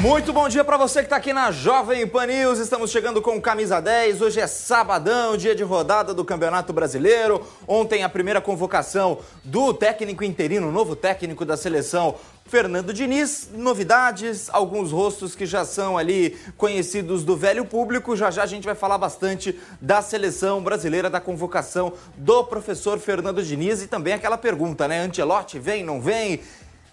Muito bom dia para você que está aqui na Jovem Pan News. Estamos chegando com camisa 10. Hoje é sabadão, dia de rodada do Campeonato Brasileiro. Ontem a primeira convocação do técnico interino, novo técnico da seleção, Fernando Diniz. Novidades, alguns rostos que já são ali conhecidos do velho público. Já já a gente vai falar bastante da seleção brasileira, da convocação do professor Fernando Diniz e também aquela pergunta, né? Antelote vem, não vem?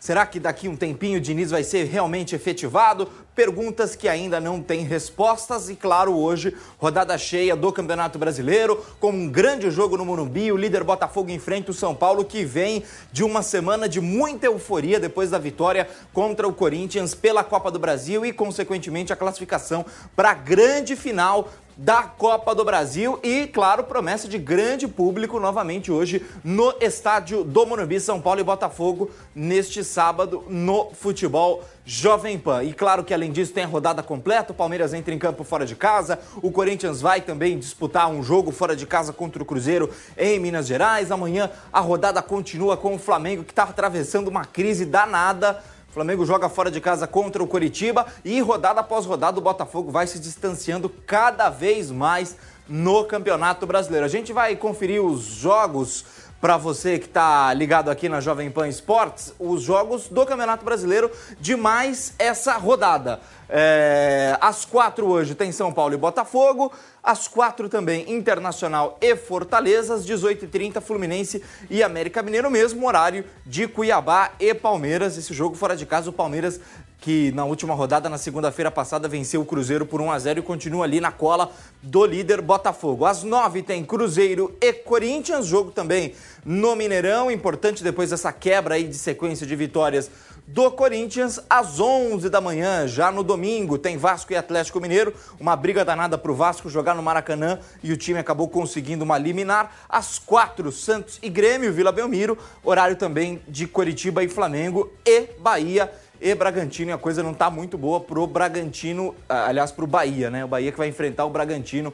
Será que daqui um tempinho o Diniz vai ser realmente efetivado? Perguntas que ainda não têm respostas. E, claro, hoje, rodada cheia do Campeonato Brasileiro, com um grande jogo no Morumbi, o líder Botafogo enfrenta o São Paulo, que vem de uma semana de muita euforia depois da vitória contra o Corinthians pela Copa do Brasil e, consequentemente, a classificação para a grande final da Copa do Brasil. E, claro, promessa de grande público novamente hoje no estádio do Morumbi, São Paulo e Botafogo, neste sábado no futebol Jovem Pan. E claro que além disso tem a rodada completa, o Palmeiras entra em campo fora de casa, o Corinthians vai também disputar um jogo fora de casa contra o Cruzeiro em Minas Gerais. Amanhã a rodada continua com o Flamengo que está atravessando uma crise danada Flamengo joga fora de casa contra o Coritiba e rodada após rodada o Botafogo vai se distanciando cada vez mais no Campeonato Brasileiro. A gente vai conferir os jogos para você que está ligado aqui na Jovem Pan Esportes, os jogos do Campeonato Brasileiro de mais essa rodada. É, às quatro hoje tem São Paulo e Botafogo. Às quatro também Internacional e Fortaleza. Às 18h30 Fluminense e América Mineiro, mesmo horário de Cuiabá e Palmeiras. Esse jogo fora de casa, o Palmeiras que na última rodada, na segunda-feira passada, venceu o Cruzeiro por 1 a 0 e continua ali na cola do líder Botafogo. Às nove tem Cruzeiro e Corinthians, jogo também no Mineirão, importante depois dessa quebra aí de sequência de vitórias do Corinthians. Às 11 da manhã, já no domingo, tem Vasco e Atlético Mineiro, uma briga danada para o Vasco jogar no Maracanã e o time acabou conseguindo uma liminar. Às 4, Santos e Grêmio, Vila Belmiro, horário também de Coritiba e Flamengo e Bahia e Bragantino, e a coisa não está muito boa pro Bragantino, ah, aliás, pro Bahia, né? O Bahia que vai enfrentar o Bragantino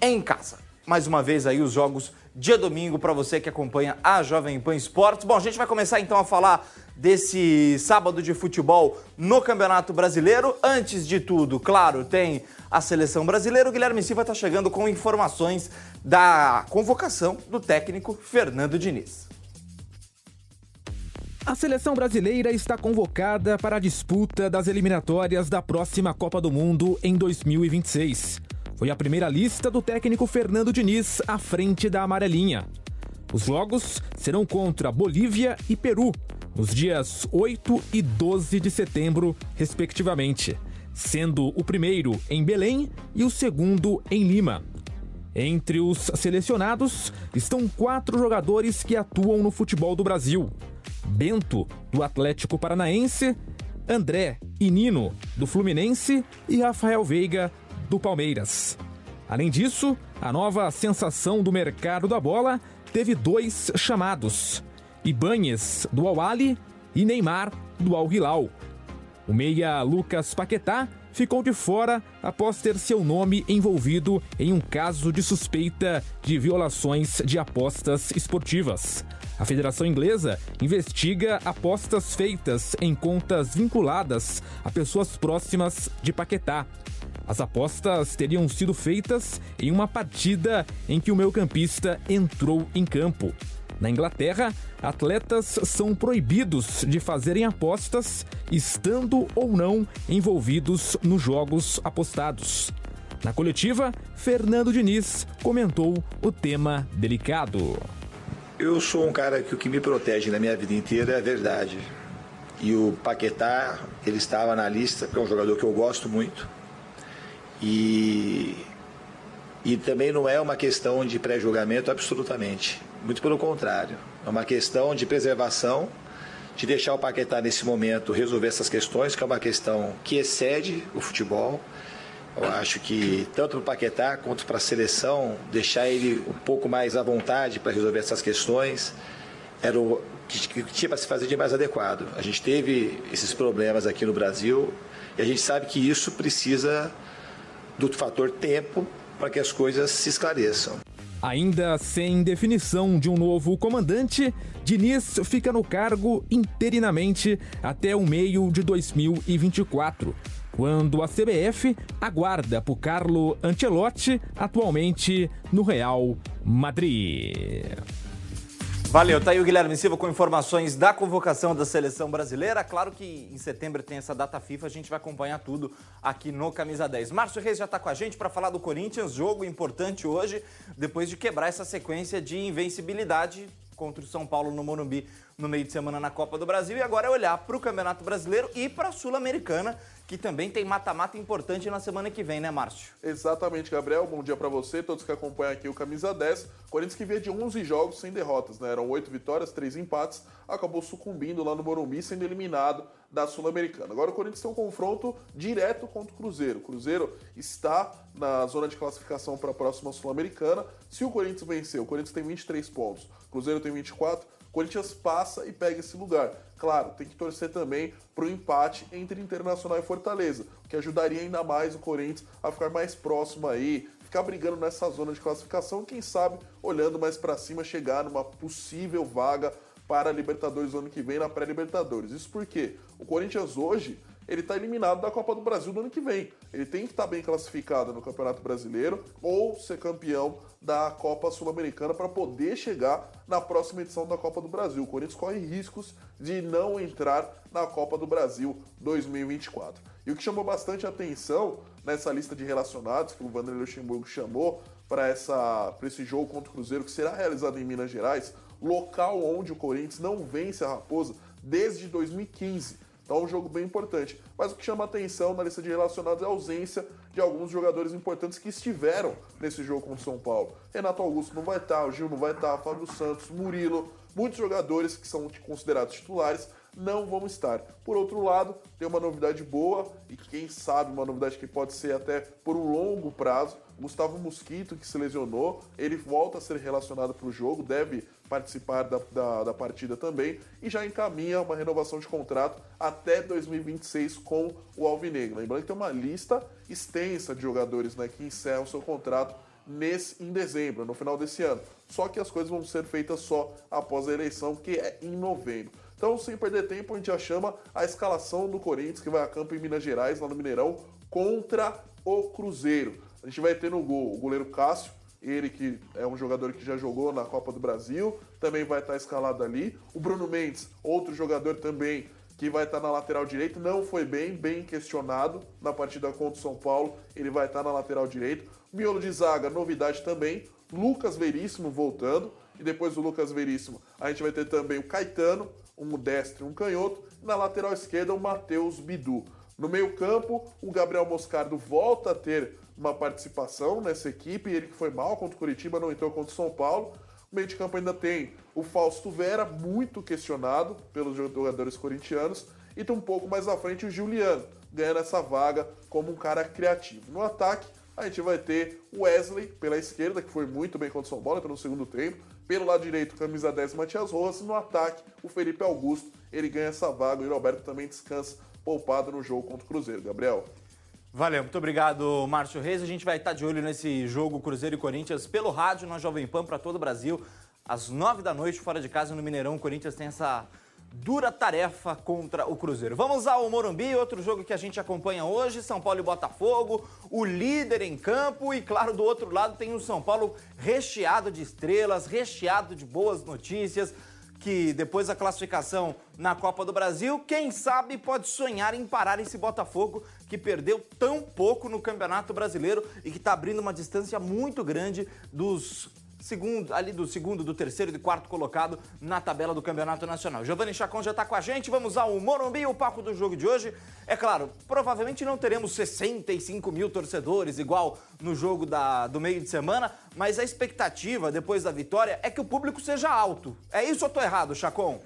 em casa. Mais uma vez aí os jogos dia domingo para você que acompanha a Jovem Pan Esportes. Bom, a gente vai começar então a falar desse sábado de futebol no Campeonato Brasileiro. Antes de tudo, claro, tem a seleção brasileira. O Guilherme Silva está chegando com informações da convocação do técnico Fernando Diniz. A seleção brasileira está convocada para a disputa das eliminatórias da próxima Copa do Mundo em 2026 foi a primeira lista do técnico Fernando Diniz à frente da amarelinha. Os jogos serão contra Bolívia e Peru, nos dias 8 e 12 de setembro, respectivamente, sendo o primeiro em Belém e o segundo em Lima. Entre os selecionados estão quatro jogadores que atuam no futebol do Brasil: Bento, do Atlético Paranaense, André e Nino, do Fluminense, e Rafael Veiga, do Palmeiras. Além disso, a nova sensação do mercado da bola teve dois chamados: Ibanhes, do Al-Ali, e Neymar, do Al-Hilal. O meia Lucas Paquetá ficou de fora após ter seu nome envolvido em um caso de suspeita de violações de apostas esportivas. A Federação Inglesa investiga apostas feitas em contas vinculadas a pessoas próximas de Paquetá. As apostas teriam sido feitas em uma partida em que o meio-campista entrou em campo. Na Inglaterra, atletas são proibidos de fazerem apostas, estando ou não envolvidos nos jogos apostados. Na coletiva, Fernando Diniz comentou o tema delicado. Eu sou um cara que o que me protege na minha vida inteira é a verdade. E o Paquetá, ele estava na lista, que é um jogador que eu gosto muito. E, e também não é uma questão de pré-julgamento absolutamente. Muito pelo contrário. É uma questão de preservação, de deixar o Paquetá nesse momento resolver essas questões, que é uma questão que excede o futebol. Eu acho que tanto para o Paquetá quanto para a seleção, deixar ele um pouco mais à vontade para resolver essas questões era o que tinha para se fazer de mais adequado. A gente teve esses problemas aqui no Brasil e a gente sabe que isso precisa do fator tempo para que as coisas se esclareçam. Ainda sem definição de um novo comandante, Diniz fica no cargo interinamente até o meio de 2024, quando a CBF aguarda por Carlo Ancelotti, atualmente no Real Madrid. Valeu, tá aí o Guilherme Silva com informações da convocação da seleção brasileira. Claro que em setembro tem essa data FIFA, a gente vai acompanhar tudo aqui no Camisa 10. Márcio Reis já está com a gente para falar do Corinthians, jogo importante hoje, depois de quebrar essa sequência de invencibilidade contra o São Paulo no Morumbi no meio de semana na Copa do Brasil e agora é olhar para o Campeonato Brasileiro e para a Sul-Americana, que também tem mata-mata importante na semana que vem, né, Márcio? Exatamente, Gabriel. Bom dia para você, todos que acompanham aqui o Camisa 10. Corinthians que via de 11 jogos sem derrotas, né? Eram 8 vitórias, 3 empates, acabou sucumbindo lá no Morumbi, sendo eliminado da Sul-Americana. Agora o Corinthians tem um confronto direto contra o Cruzeiro. O Cruzeiro está na zona de classificação para a próxima Sul-Americana. Se o Corinthians vencer, o Corinthians tem 23 pontos, o Cruzeiro tem 24, o Corinthians passa e pega esse lugar. Claro, tem que torcer também para o empate entre Internacional e Fortaleza, o que ajudaria ainda mais o Corinthians a ficar mais próximo aí, ficar brigando nessa zona de classificação, quem sabe olhando mais para cima chegar numa possível vaga para a Libertadores no ano que vem na pré-Libertadores. Isso porque o Corinthians hoje ele está eliminado da Copa do Brasil no ano que vem. Ele tem que estar tá bem classificado no Campeonato Brasileiro ou ser campeão da Copa Sul-Americana para poder chegar na próxima edição da Copa do Brasil. O Corinthians corre riscos de não entrar na Copa do Brasil 2024. E o que chamou bastante atenção nessa lista de relacionados que o Vanderlei Luxemburgo chamou para esse jogo contra o Cruzeiro, que será realizado em Minas Gerais, local onde o Corinthians não vence a Raposa desde 2015. Então é um jogo bem importante. Mas o que chama atenção na lista de relacionados é a ausência de alguns jogadores importantes que estiveram nesse jogo contra o São Paulo. Renato Augusto não vai estar, o Gil não vai estar, Fábio Santos, Murilo, muitos jogadores que são considerados titulares não vão estar. Por outro lado, tem uma novidade boa e quem sabe uma novidade que pode ser até por um longo prazo. Gustavo Mosquito, que se lesionou, ele volta a ser relacionado para o jogo, deve participar da, da, da, partida também e já encaminha uma renovação de contrato até 2026 com o Alvinegro. Lembrando que tem uma lista extensa de jogadores né, que encerram seu contrato nesse, em dezembro, no final desse ano. Só que as coisas vão ser feitas só após a eleição, que é em novembro. Então, sem perder tempo, a gente já chama a escalação do Corinthians, que vai a campo em Minas Gerais, lá no Mineirão, contra o Cruzeiro. A gente vai ter no gol o goleiro Cássio, ele que é um jogador que já jogou na Copa do Brasil, também vai estar escalado ali. O Bruno Mendes, outro jogador também que vai estar na lateral direita, não foi bem, bem questionado na partida contra o São Paulo, ele vai estar na lateral direita. Miolo de zaga, novidade também. Lucas Veríssimo voltando, e depois do Lucas Veríssimo, a gente vai ter também o Caetano, um destro e um canhoto, na lateral esquerda o Matheus Bidu. No meio-campo, o Gabriel Moscardo volta a ter uma participação nessa equipe, ele que foi mal contra o Curitiba, não entrou contra o São Paulo. O meio de campo ainda tem o Fausto Vera, muito questionado pelos jogadores corintianos, e tem um pouco mais à frente o Juliano, ganhando essa vaga como um cara criativo. No ataque, a gente vai ter o Wesley pela esquerda, que foi muito bem contra o São Paulo, entrou no segundo tempo. Pelo lado direito, camisa 10, Matias Rojas. No ataque, o Felipe Augusto, ele ganha essa vaga. O Alberto também descansa poupado no jogo contra o Cruzeiro. Gabriel. Valeu, muito obrigado, Márcio Reis. A gente vai estar de olho nesse jogo Cruzeiro e Corinthians pelo rádio na Jovem Pan para todo o Brasil. Às nove da noite, fora de casa no Mineirão, o Corinthians tem essa dura tarefa contra o Cruzeiro. Vamos ao Morumbi, outro jogo que a gente acompanha hoje, São Paulo e Botafogo, o líder em campo e claro, do outro lado tem o São Paulo recheado de estrelas, recheado de boas notícias que depois da classificação na Copa do Brasil, quem sabe pode sonhar em parar esse Botafogo que perdeu tão pouco no Campeonato Brasileiro e que está abrindo uma distância muito grande dos segundo, ali do segundo, do terceiro e do quarto colocado na tabela do Campeonato Nacional. Giovanni Chacon já está com a gente, vamos ao Morumbi, o palco do jogo de hoje. É claro, provavelmente não teremos 65 mil torcedores igual no jogo da, do meio de semana, mas a expectativa depois da vitória é que o público seja alto. É isso ou estou errado, Chacon?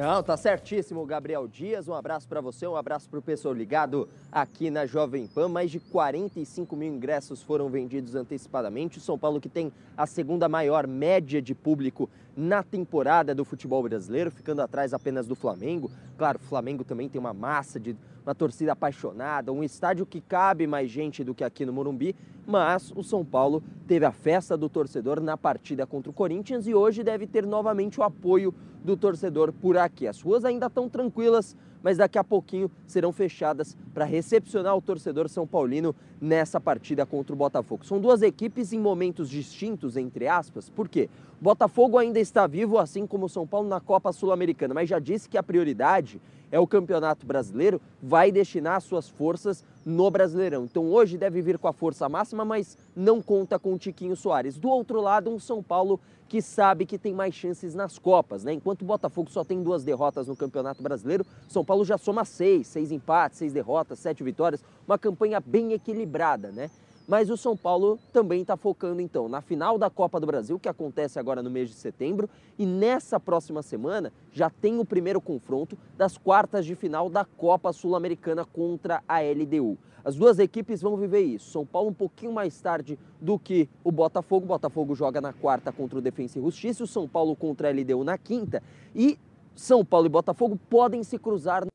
Não, tá certíssimo, Gabriel Dias. Um abraço para você, um abraço para o pessoal ligado aqui na Jovem Pan. Mais de 45 mil ingressos foram vendidos antecipadamente. O São Paulo que tem a segunda maior média de público na temporada do futebol brasileiro, ficando atrás apenas do Flamengo. Claro, o Flamengo também tem uma massa de uma torcida apaixonada, um estádio que cabe mais gente do que aqui no Morumbi, mas o São Paulo teve a festa do torcedor na partida contra o Corinthians e hoje deve ter novamente o apoio do torcedor por aqui. As ruas ainda estão tranquilas, mas daqui a pouquinho serão fechadas para recepcionar o torcedor são paulino nessa partida contra o Botafogo. São duas equipes em momentos distintos, entre aspas, por quê? O Botafogo ainda está vivo, assim como o São Paulo na Copa Sul-Americana, mas já disse que a prioridade é o Campeonato Brasileiro, vai destinar suas forças no Brasileirão. Então hoje deve vir com a força máxima, mas não conta com o Tiquinho Soares. Do outro lado, um São Paulo que sabe que tem mais chances nas Copas, né? Enquanto o Botafogo só tem duas derrotas no Campeonato Brasileiro, São Paulo já soma seis, seis empates, seis derrotas, sete vitórias, uma campanha bem equilibrada, né? Mas o São Paulo também está focando então na final da Copa do Brasil, que acontece agora no mês de setembro, e nessa próxima semana já tem o primeiro confronto das quartas de final da Copa Sul-Americana contra a LDU. As duas equipes vão viver isso. São Paulo um pouquinho mais tarde do que o Botafogo. O Botafogo joga na quarta contra o Defensa e Justiça, o São Paulo contra a LDU na quinta. E São Paulo e Botafogo podem se cruzar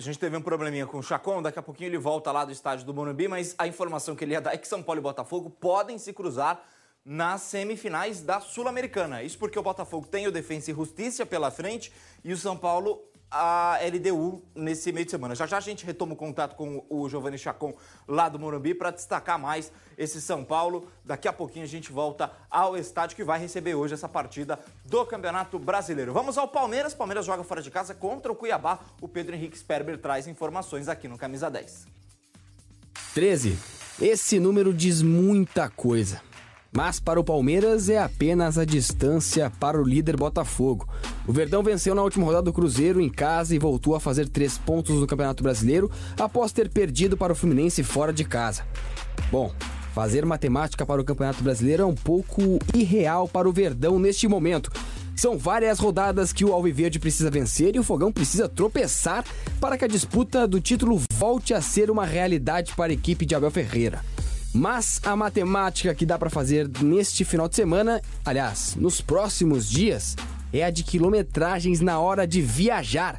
a gente teve um probleminha com o Chacon, daqui a pouquinho ele volta lá do estádio do Morumbi, mas a informação que ele ia dar é que São Paulo e Botafogo podem se cruzar nas semifinais da Sul-Americana. Isso porque o Botafogo tem o Defensa e Justiça pela frente e o São Paulo a LDU nesse meio de semana. Já já a gente retoma o contato com o Giovanni Chacon lá do Morumbi para destacar mais esse São Paulo. Daqui a pouquinho a gente volta ao estádio que vai receber hoje essa partida do Campeonato Brasileiro. Vamos ao Palmeiras. Palmeiras joga fora de casa contra o Cuiabá. O Pedro Henrique Sperber traz informações aqui no Camisa 10. 13. Esse número diz muita coisa. Mas para o Palmeiras é apenas a distância para o líder Botafogo. O Verdão venceu na última rodada do Cruzeiro em casa e voltou a fazer três pontos no Campeonato Brasileiro após ter perdido para o Fluminense fora de casa. Bom, fazer matemática para o Campeonato Brasileiro é um pouco irreal para o Verdão neste momento. São várias rodadas que o Alviverde precisa vencer e o Fogão precisa tropeçar para que a disputa do título volte a ser uma realidade para a equipe de Abel Ferreira. Mas a matemática que dá para fazer neste final de semana, aliás, nos próximos dias, é a de quilometragens na hora de viajar.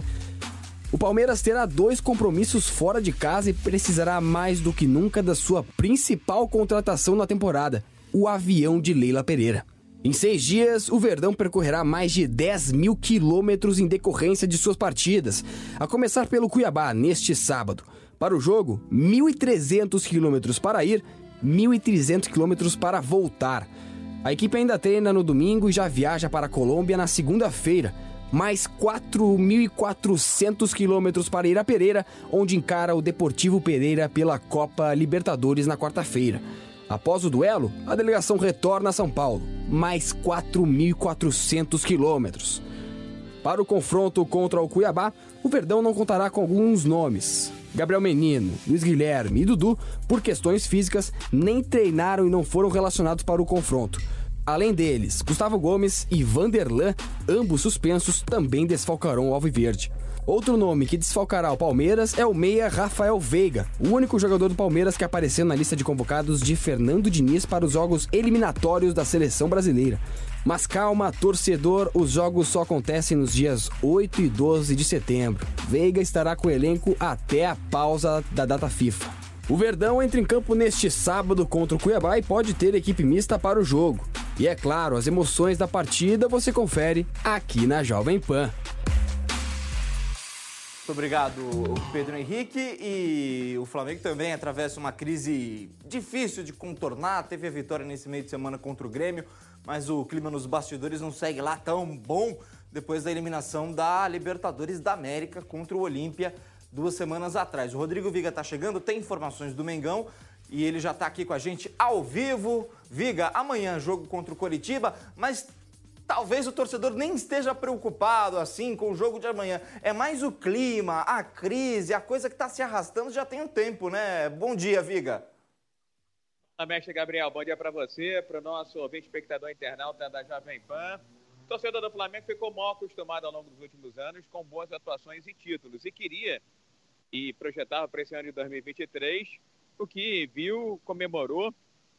O Palmeiras terá dois compromissos fora de casa e precisará mais do que nunca da sua principal contratação na temporada, o avião de Leila Pereira. Em seis dias, o Verdão percorrerá mais de 10 mil quilômetros em decorrência de suas partidas, a começar pelo Cuiabá neste sábado. Para o jogo, 1.300 quilômetros para ir 1.300 quilômetros para voltar. A equipe ainda treina no domingo e já viaja para a Colômbia na segunda-feira. Mais 4.400 quilômetros para ir a Pereira, onde encara o Deportivo Pereira pela Copa Libertadores na quarta-feira. Após o duelo, a delegação retorna a São Paulo, mais 4.400 quilômetros. Para o confronto contra o Cuiabá, o Verdão não contará com alguns nomes. Gabriel Menino, Luiz Guilherme e Dudu, por questões físicas, nem treinaram e não foram relacionados para o confronto. Além deles, Gustavo Gomes e Vanderlan, ambos suspensos, também desfalcarão o Alviverde. Outro nome que desfalcará o Palmeiras é o meia Rafael Veiga, o único jogador do Palmeiras que apareceu na lista de convocados de Fernando Diniz para os jogos eliminatórios da seleção brasileira. Mas calma, torcedor, os jogos só acontecem nos dias 8 e 12 de setembro. Veiga estará com o elenco até a pausa da data FIFA. O Verdão entra em campo neste sábado contra o Cuiabá e pode ter equipe mista para o jogo. E é claro, as emoções da partida você confere aqui na Jovem Pan. Muito obrigado, Pedro Henrique. E o Flamengo também atravessa uma crise difícil de contornar. Teve a vitória nesse meio de semana contra o Grêmio mas o clima nos bastidores não segue lá tão bom depois da eliminação da Libertadores da América contra o Olímpia duas semanas atrás. O Rodrigo Viga está chegando, tem informações do Mengão e ele já está aqui com a gente ao vivo. Viga, amanhã jogo contra o Coritiba, mas talvez o torcedor nem esteja preocupado assim com o jogo de amanhã. É mais o clima, a crise, a coisa que está se arrastando já tem um tempo, né? Bom dia, Viga. Olá, mestre Gabriel. Bom dia para você, para o nosso ouvinte espectador internauta da Jovem Pan. O torcedor do Flamengo ficou mal acostumado ao longo dos últimos anos com boas atuações e títulos e queria e projetava para esse ano de 2023 o que viu, comemorou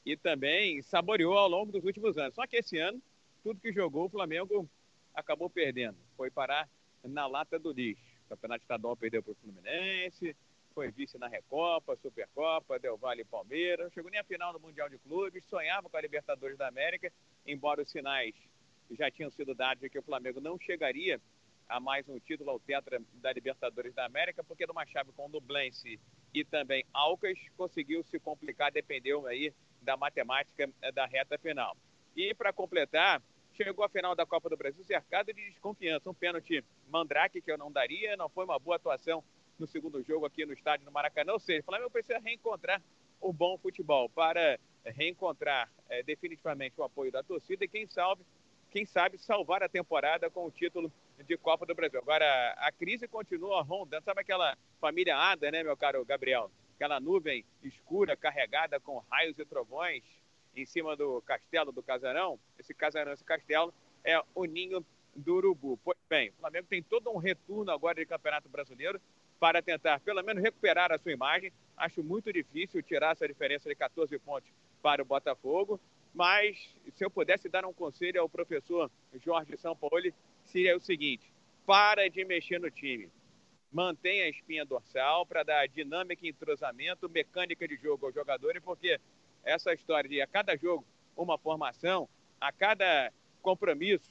e também saboreou ao longo dos últimos anos. Só que esse ano, tudo que jogou, o Flamengo acabou perdendo. Foi parar na lata do lixo. O Campeonato Estadual perdeu para o Fluminense, foi vice na Recopa, Supercopa, Del Valle e Palmeiras. Não chegou nem a final no Mundial de Clubes, sonhava com a Libertadores da América, embora os sinais já tinham sido dados de que o Flamengo não chegaria a mais um título ao tetra da Libertadores da América, porque numa chave com o Nublense e também Alcas conseguiu se complicar, dependeu aí da matemática eh, da reta final. E para completar, chegou a final da Copa do Brasil cercado de desconfiança. Um pênalti mandrake que eu não daria, não foi uma boa atuação no segundo jogo aqui no estádio no Maracanã. Ou seja, o Flamengo precisa reencontrar o bom futebol para reencontrar é, definitivamente o apoio da torcida e quem sabe, quem sabe salvar a temporada com o título de Copa do Brasil. Agora, a crise continua rondando. Sabe aquela família Ada, né, meu caro Gabriel? Aquela nuvem escura carregada com raios e trovões em cima do castelo do Casarão. Esse casarão, esse castelo é o ninho do Urubu. Pois bem, o Flamengo tem todo um retorno agora de Campeonato Brasileiro para tentar, pelo menos, recuperar a sua imagem. Acho muito difícil tirar essa diferença de 14 pontos para o Botafogo. Mas, se eu pudesse dar um conselho ao professor Jorge Sampaoli, seria o seguinte: para de mexer no time. Mantenha a espinha dorsal para dar dinâmica, entrosamento, mecânica de jogo aos jogadores, porque essa história de a cada jogo uma formação, a cada compromisso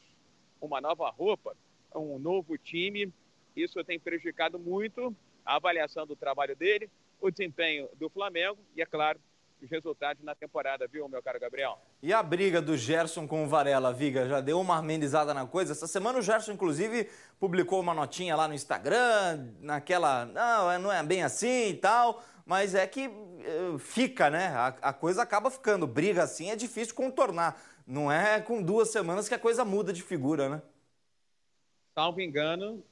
uma nova roupa, um novo time, isso tem prejudicado muito a avaliação do trabalho dele, o desempenho do Flamengo e, é claro, os resultados na temporada, viu, meu caro Gabriel? E a briga do Gerson com o Varela, Viga, já deu uma amenizada na coisa? Essa semana o Gerson, inclusive, publicou uma notinha lá no Instagram, naquela, não, é, não é bem assim e tal, mas é que uh, fica, né? A, a coisa acaba ficando. Briga assim é difícil contornar. Não é com duas semanas que a coisa muda de figura, né? Salvo engano,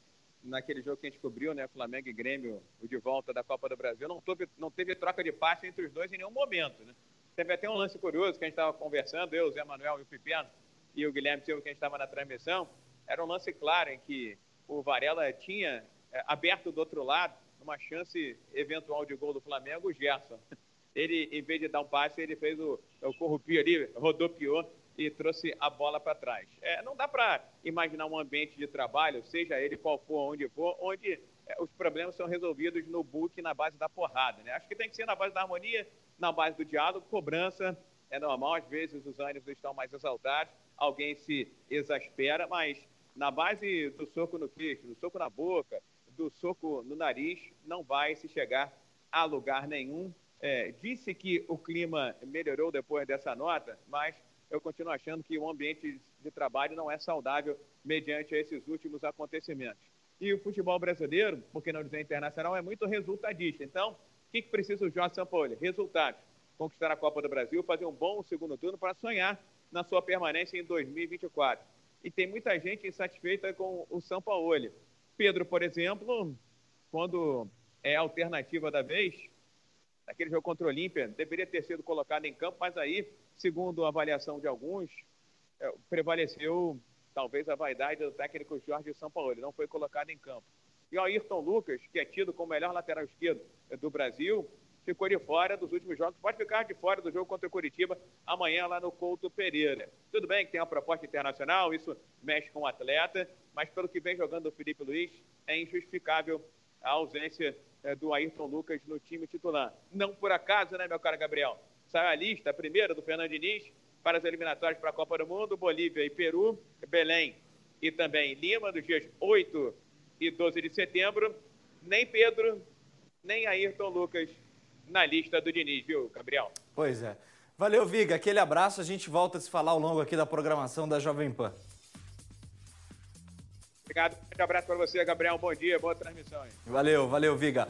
naquele jogo que a gente cobriu, né, Flamengo e Grêmio, o de volta da Copa do Brasil, não teve, não teve troca de passe entre os dois em nenhum momento, né? Teve até um lance curioso que a gente estava conversando, eu, o Zé Manuel e o Pipeno, e o Guilherme Silva, que a gente estava na transmissão, era um lance claro em que o Varela tinha é, aberto do outro lado uma chance eventual de gol do Flamengo, o Gerson. Ele, em vez de dar um passe, ele fez o, o corrupio ali, rodopiou e trouxe a bola para trás. É, não dá para imaginar um ambiente de trabalho, seja ele qual for, onde for, onde é, os problemas são resolvidos no book, na base da porrada. Né? Acho que tem que ser na base da harmonia, na base do diálogo, cobrança. É normal, às vezes os ânimos estão mais exaltados, alguém se exaspera, mas na base do soco no queixo, do soco na boca, do soco no nariz, não vai se chegar a lugar nenhum. É, disse que o clima melhorou depois dessa nota, mas eu continuo achando que o ambiente de trabalho não é saudável mediante esses últimos acontecimentos. E o futebol brasileiro, por que não dizer internacional, é muito resultadista. Então, o que, precisa o Jorge Sampaoli? Resultados. Conquistar a Copa do Brasil, fazer um bom segundo turno para sonhar na sua permanência em 2024. E tem muita gente insatisfeita com o Sampaoli. Pedro, por exemplo, quando é alternativa da vez, naquele jogo contra o Olímpia, deveria ter sido colocado em campo, mas aí segundo a avaliação de alguns, é, prevaleceu talvez a vaidade do técnico Jorge Sampaoli, ele não foi colocado em campo. E o Ayrton Lucas, que é tido como melhor lateral esquerdo do Brasil, ficou de fora dos últimos jogos, pode ficar de fora do jogo contra o Curitiba amanhã lá no Couto Pereira. Tudo bem que tem uma proposta internacional, isso mexe com o atleta, mas pelo que vem jogando o Felipe Luiz, é injustificável a ausência é, do Ayrton Lucas no time titular. Não por acaso, né, meu caro Gabriel? Saiu a lista, a primeira do Fernando Diniz, para as eliminatórias para a Copa do Mundo, Bolívia e Peru, Belém e também Lima, dos dias 8 e 12 de setembro. Nem Pedro, nem Ayrton Lucas na lista do Diniz, viu, Gabriel? Pois é. Valeu, Viga. Aquele abraço. A gente volta a se falar ao longo aqui da programação da Jovem Pan. Obrigado. Um abraço para você, Gabriel. Bom dia, boa transmissão. Hein? Valeu, valeu, Viga.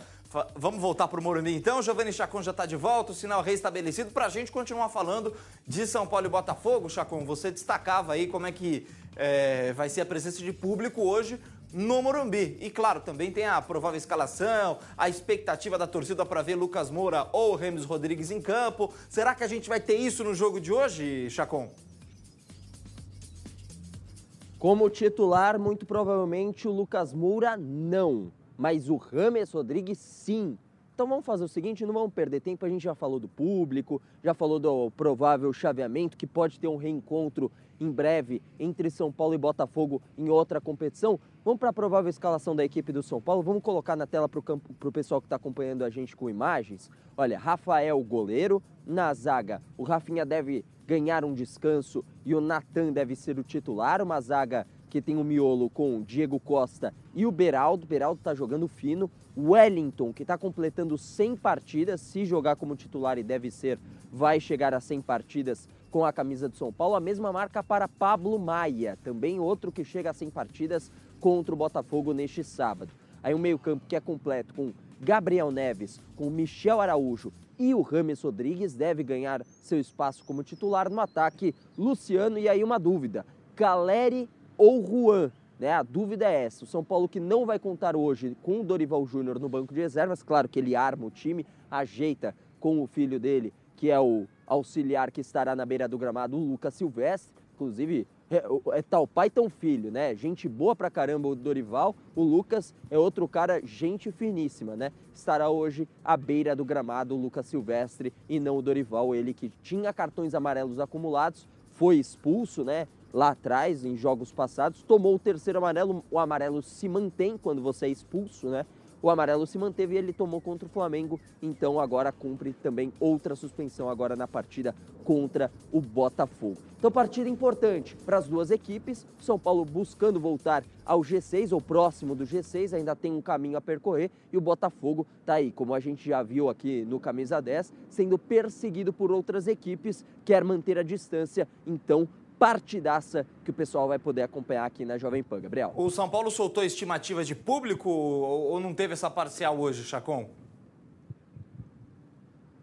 Vamos voltar para o Morumbi então. Giovanni Chacon já está de volta, o sinal reestabelecido para a gente continuar falando de São Paulo e Botafogo. Chacon, você destacava aí como é que é, vai ser a presença de público hoje no Morumbi. E claro, também tem a provável escalação, a expectativa da torcida para ver Lucas Moura ou Remes Rodrigues em campo. Será que a gente vai ter isso no jogo de hoje, Chacon? Como titular, muito provavelmente o Lucas Moura não, mas o Rames Rodrigues sim. Então vamos fazer o seguinte, não vamos perder tempo, a gente já falou do público, já falou do provável chaveamento, que pode ter um reencontro em breve entre São Paulo e Botafogo em outra competição. Vamos para a provável escalação da equipe do São Paulo, vamos colocar na tela para o pessoal que está acompanhando a gente com imagens. Olha, Rafael goleiro, na zaga o Rafinha deve ganhar um descanso e o Natan deve ser o titular. Uma zaga que tem o miolo com Diego Costa e o Beraldo. Beraldo está jogando fino. Wellington, que está completando 100 partidas, se jogar como titular e deve ser, vai chegar a 100 partidas com a camisa do São Paulo. A mesma marca para Pablo Maia, também outro que chega a 100 partidas contra o Botafogo neste sábado. Aí um meio-campo que é completo com Gabriel Neves, com Michel Araújo e o Rames Rodrigues deve ganhar seu espaço como titular no ataque. Luciano, e aí uma dúvida: Caleri ou Juan? Né? A dúvida é essa. O São Paulo que não vai contar hoje com o Dorival Júnior no banco de reservas, claro que ele arma o time, ajeita com o filho dele, que é o auxiliar que estará na beira do gramado, o Lucas Silvestre. Inclusive, é, é, tal pai, tão filho, né? Gente boa pra caramba o Dorival. O Lucas é outro cara, gente finíssima, né? Estará hoje à beira do gramado o Lucas Silvestre e não o Dorival, ele que tinha cartões amarelos acumulados, foi expulso, né? Lá atrás, em jogos passados, tomou o terceiro amarelo. O amarelo se mantém quando você é expulso, né? O amarelo se manteve e ele tomou contra o Flamengo, então agora cumpre também outra suspensão agora na partida contra o Botafogo. Então partida importante para as duas equipes, São Paulo buscando voltar ao G6 ou próximo do G6, ainda tem um caminho a percorrer. E o Botafogo está aí, como a gente já viu aqui no camisa 10, sendo perseguido por outras equipes, quer manter a distância, então partidaça que o pessoal vai poder acompanhar aqui na Jovem Pan. Gabriel. O São Paulo soltou estimativas de público ou não teve essa parcial hoje, Chacon?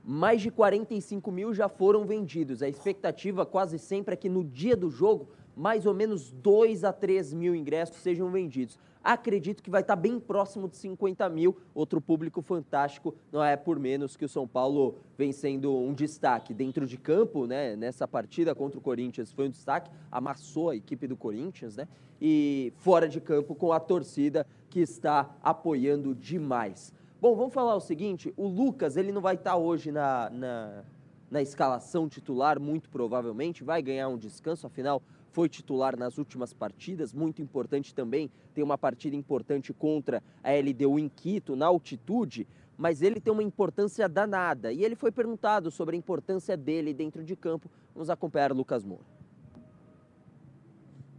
Mais de 45 mil já foram vendidos. A expectativa quase sempre é que no dia do jogo, mais ou menos 2 a 3 mil ingressos sejam vendidos acredito que vai estar bem próximo de 50 mil. Outro público fantástico, não é por menos que o São Paulo vem sendo um destaque dentro de campo, né? Nessa partida contra o Corinthians foi um destaque, amassou a equipe do Corinthians, né? E fora de campo com a torcida que está apoiando demais. Bom, vamos falar o seguinte: o Lucas ele não vai estar hoje na, na, na escalação titular, muito provavelmente, vai ganhar um descanso, afinal foi titular nas últimas partidas, muito importante também, tem uma partida importante contra a LDU em Quito, na altitude, mas ele tem uma importância danada. E ele foi perguntado sobre a importância dele dentro de campo. Vamos acompanhar Lucas Moura.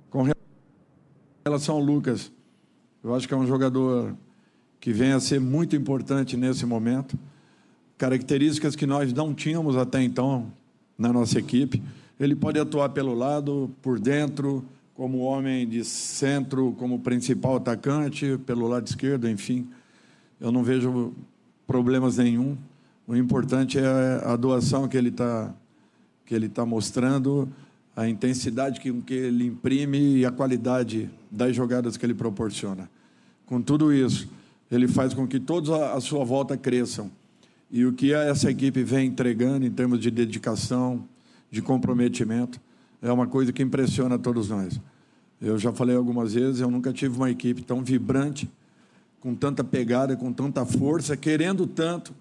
Com relação ao Lucas, eu acho que é um jogador que vem a ser muito importante nesse momento. Características que nós não tínhamos até então na nossa equipe. Ele pode atuar pelo lado, por dentro, como homem de centro, como principal atacante, pelo lado esquerdo, enfim. Eu não vejo problemas nenhum. O importante é a doação que ele está que ele tá mostrando, a intensidade que, que ele imprime e a qualidade das jogadas que ele proporciona. Com tudo isso, ele faz com que todos à sua volta cresçam. E o que essa equipe vem entregando em termos de dedicação, de comprometimento, é uma coisa que impressiona todos nós. Eu já falei algumas vezes, eu nunca tive uma equipe tão vibrante, com tanta pegada, com tanta força, querendo tanto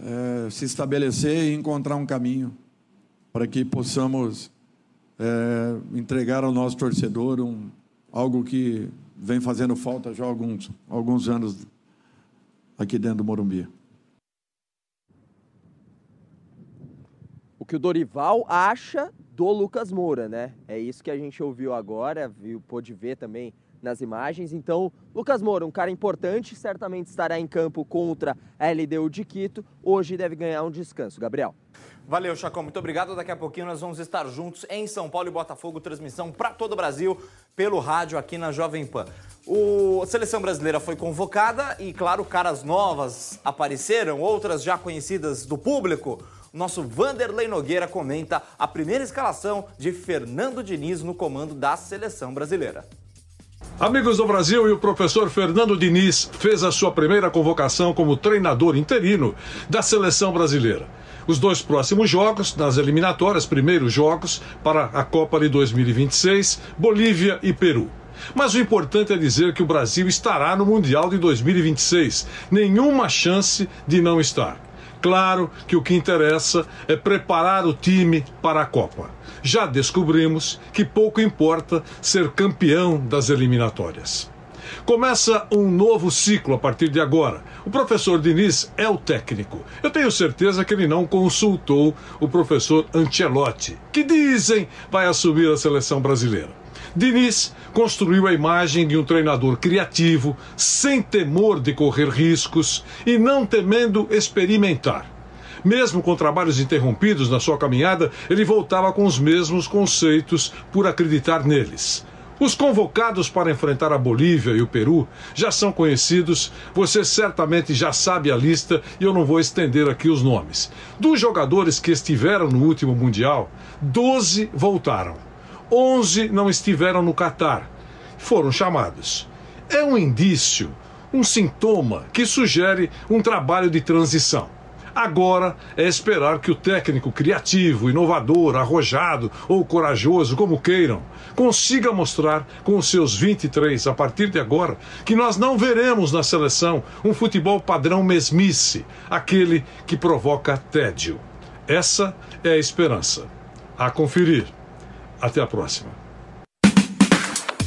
é, se estabelecer e encontrar um caminho para que possamos é, entregar ao nosso torcedor um, algo que vem fazendo falta já há alguns, alguns anos aqui dentro do Morumbi. Que o Dorival acha do Lucas Moura, né? É isso que a gente ouviu agora, viu, pôde ver também nas imagens. Então, Lucas Moura, um cara importante, certamente estará em campo contra a LDU de Quito. Hoje deve ganhar um descanso. Gabriel. Valeu, Chacão. Muito obrigado. Daqui a pouquinho nós vamos estar juntos em São Paulo e Botafogo. Transmissão para todo o Brasil pelo rádio aqui na Jovem Pan. O, a seleção brasileira foi convocada e, claro, caras novas apareceram, outras já conhecidas do público. Nosso Vanderlei Nogueira comenta a primeira escalação de Fernando Diniz no comando da seleção brasileira. Amigos do Brasil e o professor Fernando Diniz fez a sua primeira convocação como treinador interino da seleção brasileira. Os dois próximos jogos, nas eliminatórias, primeiros jogos para a Copa de 2026, Bolívia e Peru. Mas o importante é dizer que o Brasil estará no Mundial de 2026. Nenhuma chance de não estar. Claro que o que interessa é preparar o time para a Copa. Já descobrimos que pouco importa ser campeão das eliminatórias. Começa um novo ciclo a partir de agora. O professor Diniz é o técnico. Eu tenho certeza que ele não consultou o professor Ancelotti, que dizem vai assumir a seleção brasileira. Diniz construiu a imagem de um treinador criativo, sem temor de correr riscos e não temendo experimentar. Mesmo com trabalhos interrompidos na sua caminhada, ele voltava com os mesmos conceitos por acreditar neles. Os convocados para enfrentar a Bolívia e o Peru já são conhecidos, você certamente já sabe a lista e eu não vou estender aqui os nomes. Dos jogadores que estiveram no último Mundial, 12 voltaram. 11 não estiveram no Catar. Foram chamados. É um indício, um sintoma que sugere um trabalho de transição. Agora é esperar que o técnico criativo, inovador, arrojado ou corajoso, como queiram, consiga mostrar com os seus 23 a partir de agora que nós não veremos na seleção um futebol padrão mesmice, aquele que provoca tédio. Essa é a esperança. A conferir. Até a próxima.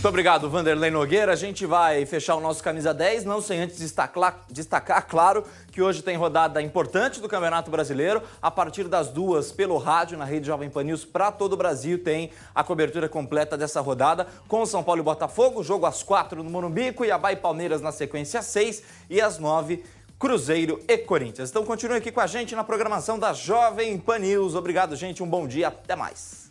Muito obrigado, Vanderlei Nogueira. A gente vai fechar o nosso camisa 10, não sem antes destacar, destacar, claro, que hoje tem rodada importante do Campeonato Brasileiro. A partir das duas, pelo rádio, na rede Jovem Pan News, para todo o Brasil, tem a cobertura completa dessa rodada com São Paulo e Botafogo, jogo às quatro no Morumbi, Cuiabá e Palmeiras na sequência às seis e às nove. Cruzeiro e Corinthians. Então continue aqui com a gente na programação da Jovem Pan News. Obrigado, gente. Um bom dia. Até mais.